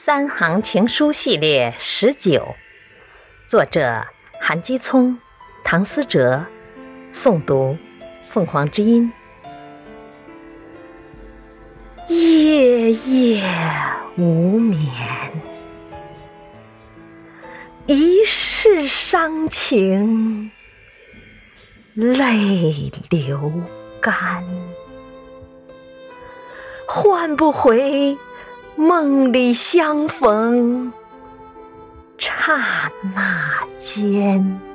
三行情书系列十九，作者韩基聪、唐思哲，诵读凤凰之音。夜夜无眠，一世伤情泪流干，换不回。梦里相逢，刹那间。